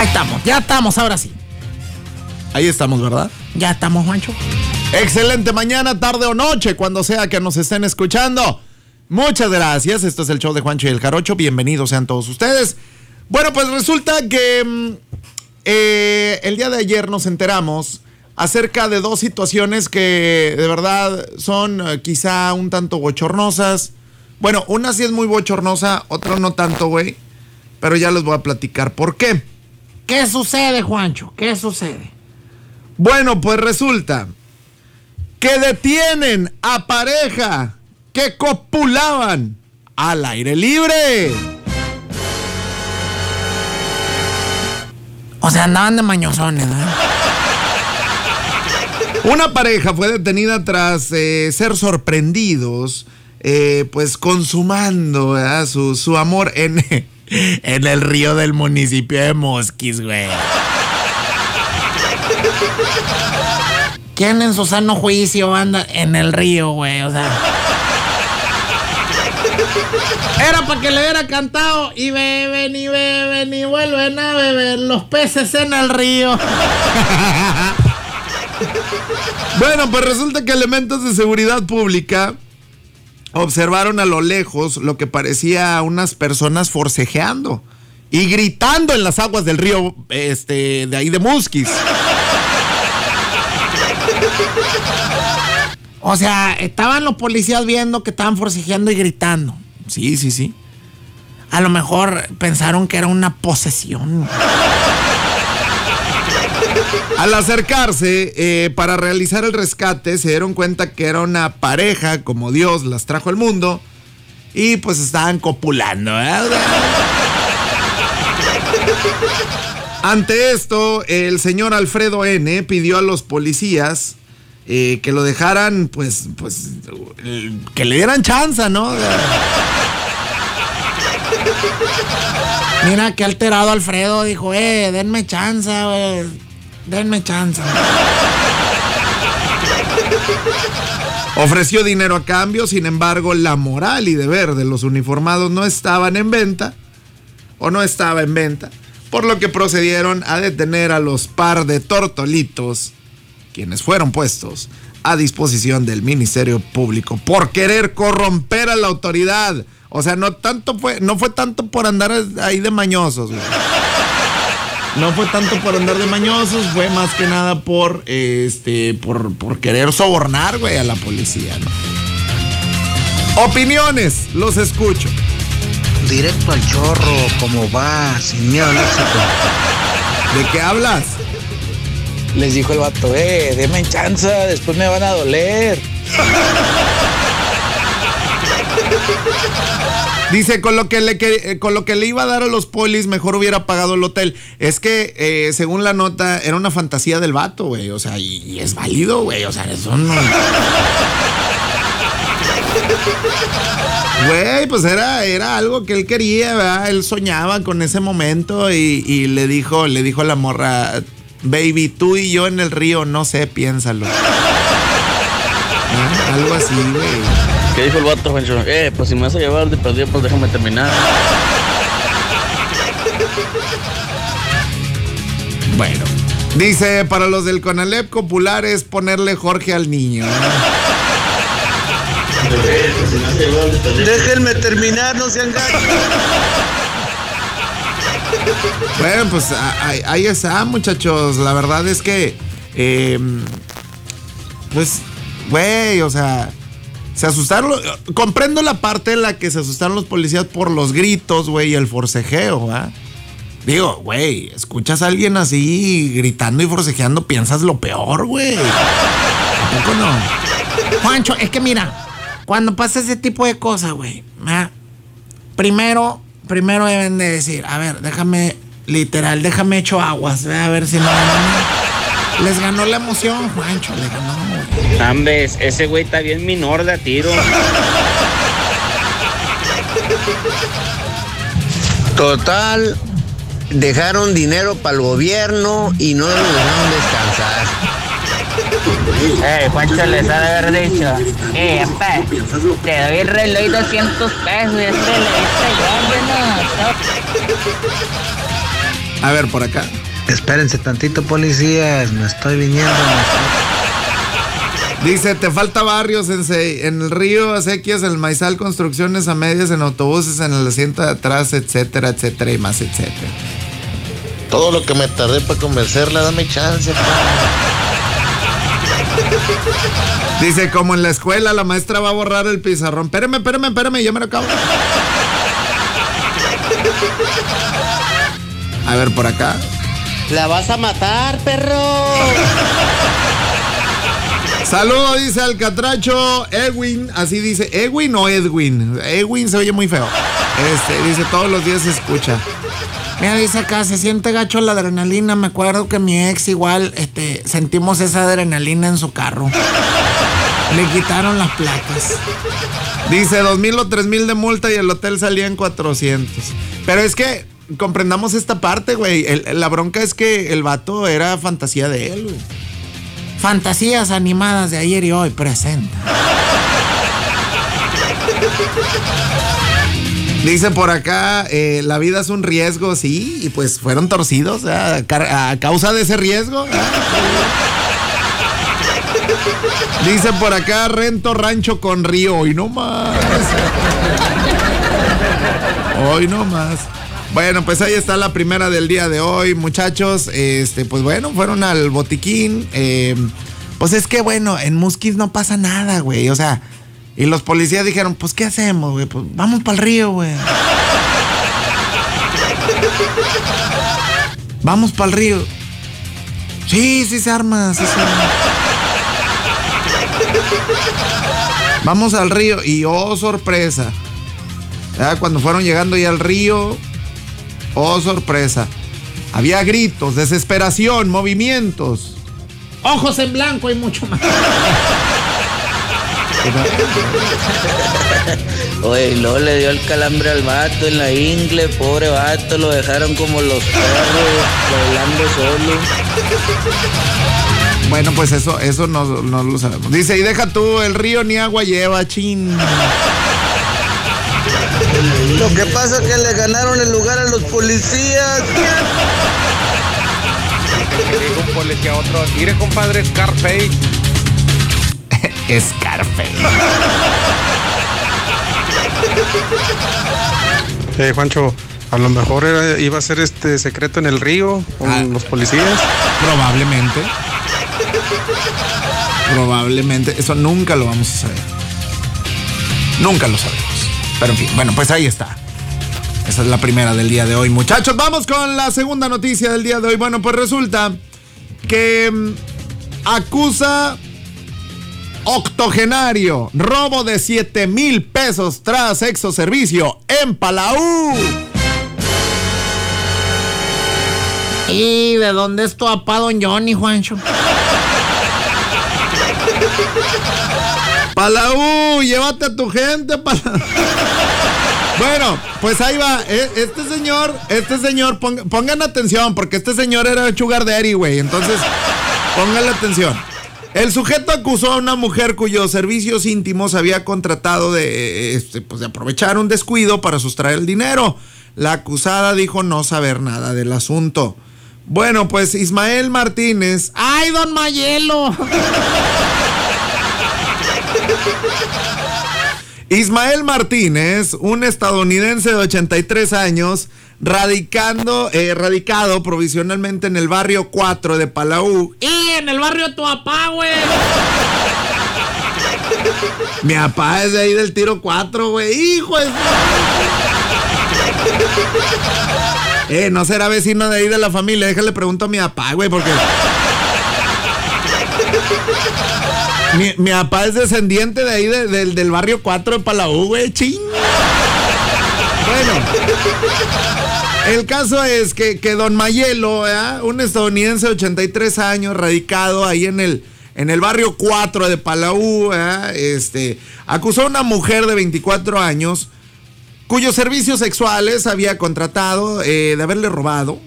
Ahí estamos, ya estamos, ahora sí. Ahí estamos, ¿verdad? Ya estamos, Juancho. Excelente mañana, tarde o noche, cuando sea que nos estén escuchando. Muchas gracias. Esto es el show de Juancho y el Jarocho. Bienvenidos sean todos ustedes. Bueno, pues resulta que mm, eh, el día de ayer nos enteramos acerca de dos situaciones que de verdad son eh, quizá un tanto bochornosas. Bueno, una sí es muy bochornosa, otra no tanto, güey. Pero ya les voy a platicar por qué. ¿Qué sucede, Juancho? ¿Qué sucede? Bueno, pues resulta que detienen a pareja que copulaban al aire libre. O sea, andaban de mañosones, ¿eh? Una pareja fue detenida tras eh, ser sorprendidos, eh, pues consumando su, su amor en, en el río del municipio de Mosquis, güey. ¿Quién en su sano juicio anda en el río, güey? O sea. Era para que le hubiera cantado y beben y beben y vuelven a beber los peces en el río. Bueno, pues resulta que elementos de seguridad pública observaron a lo lejos lo que parecía unas personas forcejeando y gritando en las aguas del río este, de ahí de Musquis. O sea, estaban los policías viendo que estaban forcejeando y gritando. Sí, sí, sí. A lo mejor pensaron que era una posesión. Al acercarse eh, para realizar el rescate, se dieron cuenta que era una pareja, como Dios las trajo al mundo, y pues estaban copulando. ¿verdad? Ante esto, el señor Alfredo N. pidió a los policías eh, que lo dejaran, pues, pues, eh, que le dieran chance, ¿no? Mira qué alterado Alfredo dijo, eh, denme chance, güey. Denme chance. Ofreció dinero a cambio, sin embargo, la moral y deber de los uniformados no estaban en venta, o no estaba en venta, por lo que procedieron a detener a los par de tortolitos, quienes fueron puestos a disposición del Ministerio Público por querer corromper a la autoridad. O sea, no tanto fue, no fue tanto por andar ahí de mañosos, güey. No fue tanto por andar de mañosos, fue más que nada por este por, por querer sobornar, güey, a la policía, ¿no? Opiniones, los escucho. Directo al chorro, como va, sin miedo al éxito. ¿De qué hablas? Les dijo el vato, eh, denme chance, después me van a doler. Dice, con lo, que le, que- eh, con lo que le iba a dar a los polis, mejor hubiera pagado el hotel. Es que, eh, según la nota, era una fantasía del vato, güey. O sea, y, es válido, güey. O sea, eso no... Güey, pues era, era algo que él quería, ¿verdad? Él soñaba con ese momento y, le dijo, le dijo a la morra, baby, tú y yo en el río, no sé, piénsalo. Algo así, güey. ¿Qué dijo el vato, Juancho? Eh, pues si me vas a llevar de perdido, pues déjame terminar. Bueno. Dice, para los del Conalep popular es ponerle Jorge al niño. Déjenme terminar, no sean gachos. Bueno, pues ahí está, muchachos. La verdad es que, eh, pues, güey, o sea, se asustaron. comprendo la parte en la que se asustaron los policías por los gritos, güey, y el forcejeo, ¿va? Digo, güey, escuchas a alguien así gritando y forcejeando, piensas lo peor, güey. ¿A poco no? Juancho, es que mira, cuando pasa ese tipo de cosas, güey, ¿verdad? primero, primero deben de decir, a ver, déjame, literal, déjame hecho aguas, ¿verdad? a ver si no. Les ganó la emoción, Juancho, les ganó, Ambes, ese güey está bien minor de a tiro. Total, dejaron dinero para el gobierno y no lo dejaron descansar. Eh, Juancho les ha de haber dicho, eh, apa, te doy el reloj y 200 pesos y este le dice yo, A ver, por acá. Espérense tantito, policías. Me estoy viniendo. Dice, te falta barrio, sensei. En el río, acequias, en el maizal, construcciones a medias, en autobuses, en el asiento de atrás, etcétera, etcétera y más, etcétera. Todo lo que me tardé para convencerla, dame chance. pa. Dice, como en la escuela, la maestra va a borrar el pizarrón. Espérame, espérame, espérame, yo me lo acabo. A ver, por acá. La vas a matar, perro. Saludo, dice Alcatracho, Edwin, así dice, Edwin o Edwin. Edwin se oye muy feo. Este, dice, todos los días se escucha. Mira, dice acá, se siente gacho la adrenalina. Me acuerdo que mi ex igual, este, sentimos esa adrenalina en su carro. Le quitaron las placas. Dice, dos mil o tres mil de multa y el hotel salía en 400. Pero es que comprendamos esta parte, güey. La bronca es que el vato era fantasía de él, güey. Fantasías animadas de ayer y hoy presenta. Dice por acá, eh, la vida es un riesgo, sí, y pues fueron torcidos ¿eh? a, causa de ese riesgo. ¿eh? Dice por acá, rento rancho con río, hoy no más. Hoy no más. Bueno, pues ahí está la primera del día de hoy, muchachos. Este, pues bueno, fueron al botiquín. eh, pues es que bueno, en Musquis no pasa nada, güey. O sea, y los policías dijeron, pues ¿qué hacemos, güey? Pues vamos para el río, güey. Vamos para el río. Sí, sí se arma, sí se arma. Vamos al río y oh sorpresa. Ya cuando fueron llegando ya al río, oh sorpresa. Había gritos, desesperación, movimientos. Ojos en blanco y mucho más. Oye, luego le dio el calambre al vato en la ingle, pobre vato, lo dejaron como los perros, bailando solo. Bueno, pues eso, eso no, no lo sabemos. Dice, y deja tú, el río ni agua lleva, chin. Lo que pasa es que le ganaron el lugar a los policías. dijo un policía a otro, mire compadre Scarface. Scarface. Eh, Juancho, a lo mejor era- iba a ser este secreto en el río con Ah. los policías. Probablemente. Probablemente. Eso nunca lo vamos a saber. Nunca lo sabemos. Pero en fin, bueno, pues ahí está. Esa es la primera del día de hoy, muchachos. Vamos con la segunda noticia del día de hoy. Bueno, pues resulta que mm, acusa octogenario robo de 7 mil pesos tras exoservicio en Palau. ¿Y de dónde es tu papá, don Johnny, Juancho? Palau, llévate a tu gente, Palau. Bueno, pues ahí va. E- Este señor, este señor, pong- pongan atención, porque este señor era Sugar Daddy, güey. Entonces, pónganle atención. El sujeto acusó a una mujer cuyos servicios íntimos había contratado de, eh, este, pues, de aprovechar un descuido para sustraer el dinero. La acusada dijo no saber nada del asunto. Bueno, pues Ismael Martínez. ¡Ay, don Mayelo! Ismael Martínez, un estadounidense de 83 años, radicando, eh, radicado provisionalmente en el barrio 4 de Palau. Y en el barrio de tu papá, güey. Mi papá es de ahí del tiro 4, güey. ¡Hijo de... Eh, no será vecino de ahí de la familia. Déjale pregunto a mi papá, güey, porque... Mi, mi papá es descendiente de ahí de- del- barrio 4 de Palau, güey. Ching. Bueno. El caso es que, que don Mayelo, un estadounidense de 83 años, radicado ahí en el, en el barrio 4 de Palau, este, acusó a una mujer de 24 años cuyos servicios sexuales había contratado eh, de haberle robado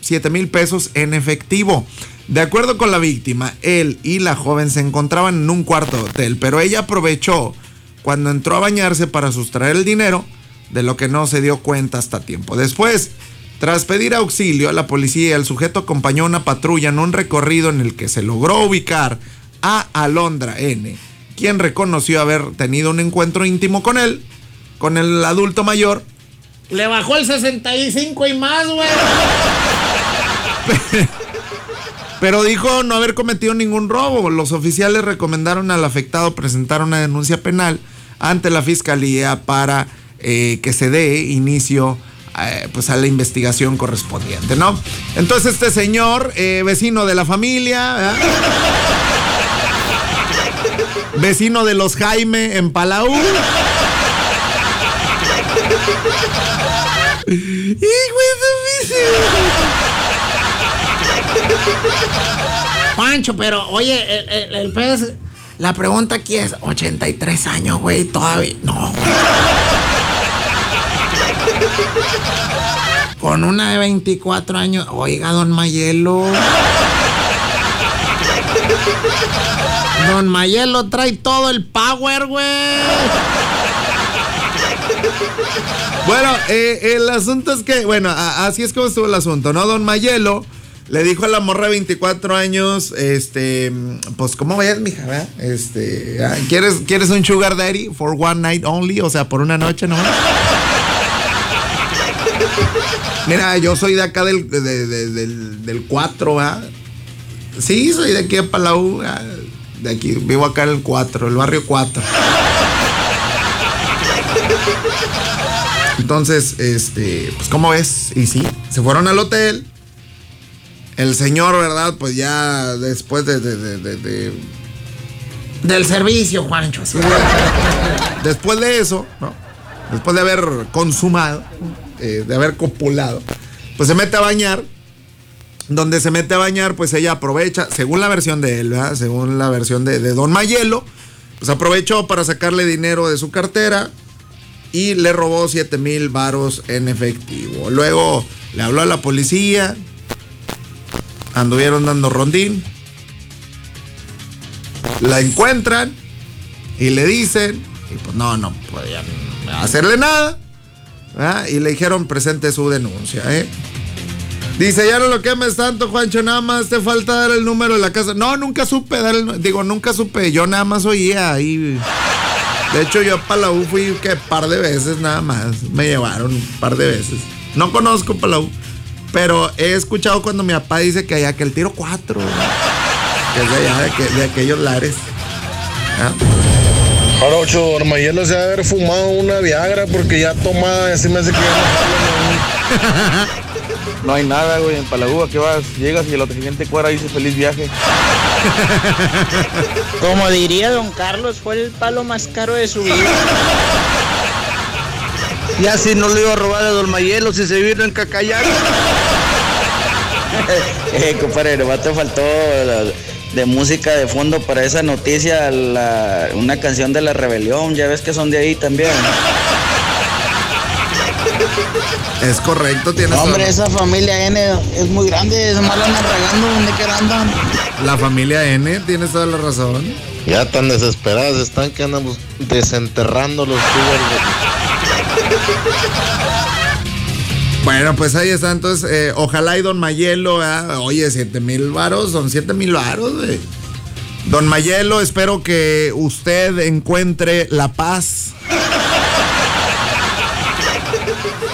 7 mil pesos en efectivo. De acuerdo con la víctima, él y la joven se encontraban en un cuarto de hotel, pero ella aprovechó cuando entró a bañarse para sustraer el dinero, de lo que no se dio cuenta hasta tiempo después. Tras pedir auxilio a la policía, el sujeto acompañó una patrulla en un recorrido en el que se logró ubicar a Alondra N., quien reconoció haber tenido un encuentro íntimo con él, con el adulto mayor, Le bajó el 65 y más, güey. pero dijo no haber cometido ningún robo. Los oficiales recomendaron al afectado presentar una denuncia penal ante la fiscalía para eh, que se dé inicio eh, pues a la investigación correspondiente, ¿no? Entonces este señor, eh, vecino de la familia, vecino de los Jaime en Palau. Su Pancho, pero oye, el, el, pez, la pregunta aquí es, 83 años, güey, todavía. No. Con una de 24 años, oiga, don Mayelo. Don Mayelo trae todo el power, güey. Bueno, eh, el asunto es que, bueno, así es como estuvo el asunto, ¿no? Don Mayelo le dijo a la morra de 24 años, este, pues, ¿cómo ves, mija? verdad? Este, ah, ¿quieres, ¿quieres un sugar daddy for one night only? O sea, por una noche nomás. Mira, yo soy de acá del, de- de- del, del 4, ¿verdad? Sí, soy de aquí de Palau, ah, de aquí, vivo acá en el 4, el barrio 4. Entonces, este, pues, ¿cómo ves? Y sí, se fueron al hotel. El señor, ¿verdad? Pues ya después de, de- de- de- de- Del servicio, Juancho. sí. después de eso, ¿no? Después de haber consumado, eh, de haber copulado, pues se mete a bañar. Donde se mete a bañar, pues ella aprovecha, según la versión de él, ¿verdad? Según la versión de, de Don Mayelo, pues aprovechó para sacarle dinero de su cartera y le robó 7 mil varos en efectivo. Luego le habló a la policía, anduvieron dando rondín, la encuentran y le dicen, y pues no, no podían hacerle nada, y le dijeron presente su denuncia. ¿eh? Dice, ya no lo quemes tanto, Juancho, nada más te falta dar el número de la casa. No, nunca supe dar digo, nunca supe, yo nada más oía ahí. De hecho, yo a Palau fui que par de veces nada más. Me llevaron un par de veces. No conozco Palau, pero he escuchado cuando mi papá dice que allá que el tiro 4, que es de allá, de, que- de aquellos lares. ¿Ah? Jarocho, Armayelo se haber fumado una Viagra porque ya tomada, así me hace que ya no hay nada, güey, en Palagúa, ¿qué vas? Llegas y el otro siguiente cuadra dice feliz viaje. Como diría don Carlos, fue el palo más caro de su vida. Ya si no le iba a robar a Don Mayelo si se vino en Cacayán. Eh, compadre, nomás te faltó la- de música de fondo para esa noticia, la- una canción de la rebelión, ya ves que son de ahí también. Es correcto, tienes Hombre, esa familia N es muy grande, es mal andan regando donde quiera andan. La familia N, tienes toda la razón. Ya tan desesperadas están que andamos desenterrando los tubos. Bueno, pues ahí está. Entonces, eh, ojalá y Don Mayelo, oye, 7 mil varos, son 7 mil varos, güey. Don Mayelo, espero que usted encuentre la paz.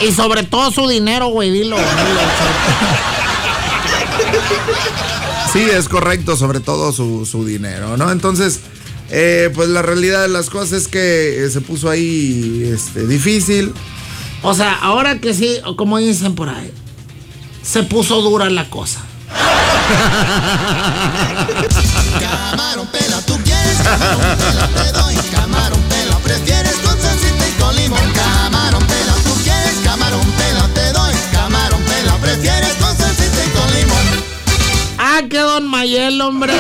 Y sobre todo su dinero, güey, dilo. dilo. Sí, es correcto, sobre todo su, su dinero, ¿no? Entonces, eh, pues la realidad de las cosas es que eh, se puso ahí este, difícil. O sea, ahora que sí, o como dicen por ahí, se puso dura la cosa. Camarón pela, tú quieres camarón pela, te doy camarón pela, prefieres con salsita y con limón. Camarón pela, tú quieres camarón pela, te doy camarón pela, prefieres con salsita y con limón. Ah, que don Mayel, hombre.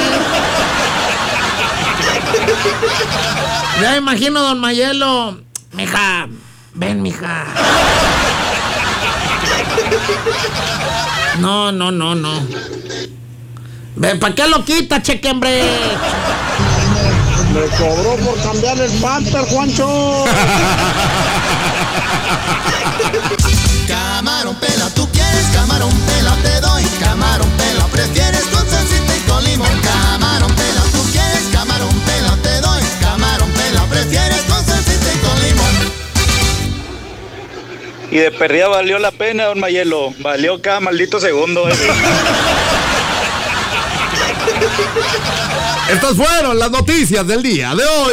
Ya imagino don Mayelo. Mija, ven, mija. No, no, no, no. Ven, ¿para qué lo quita, cheque, hombre? Me cobró por cambiar el pamper, Juancho. Y de perdida valió la pena, don Mayelo. Valió cada maldito segundo. eh. Estas fueron las noticias del día de hoy.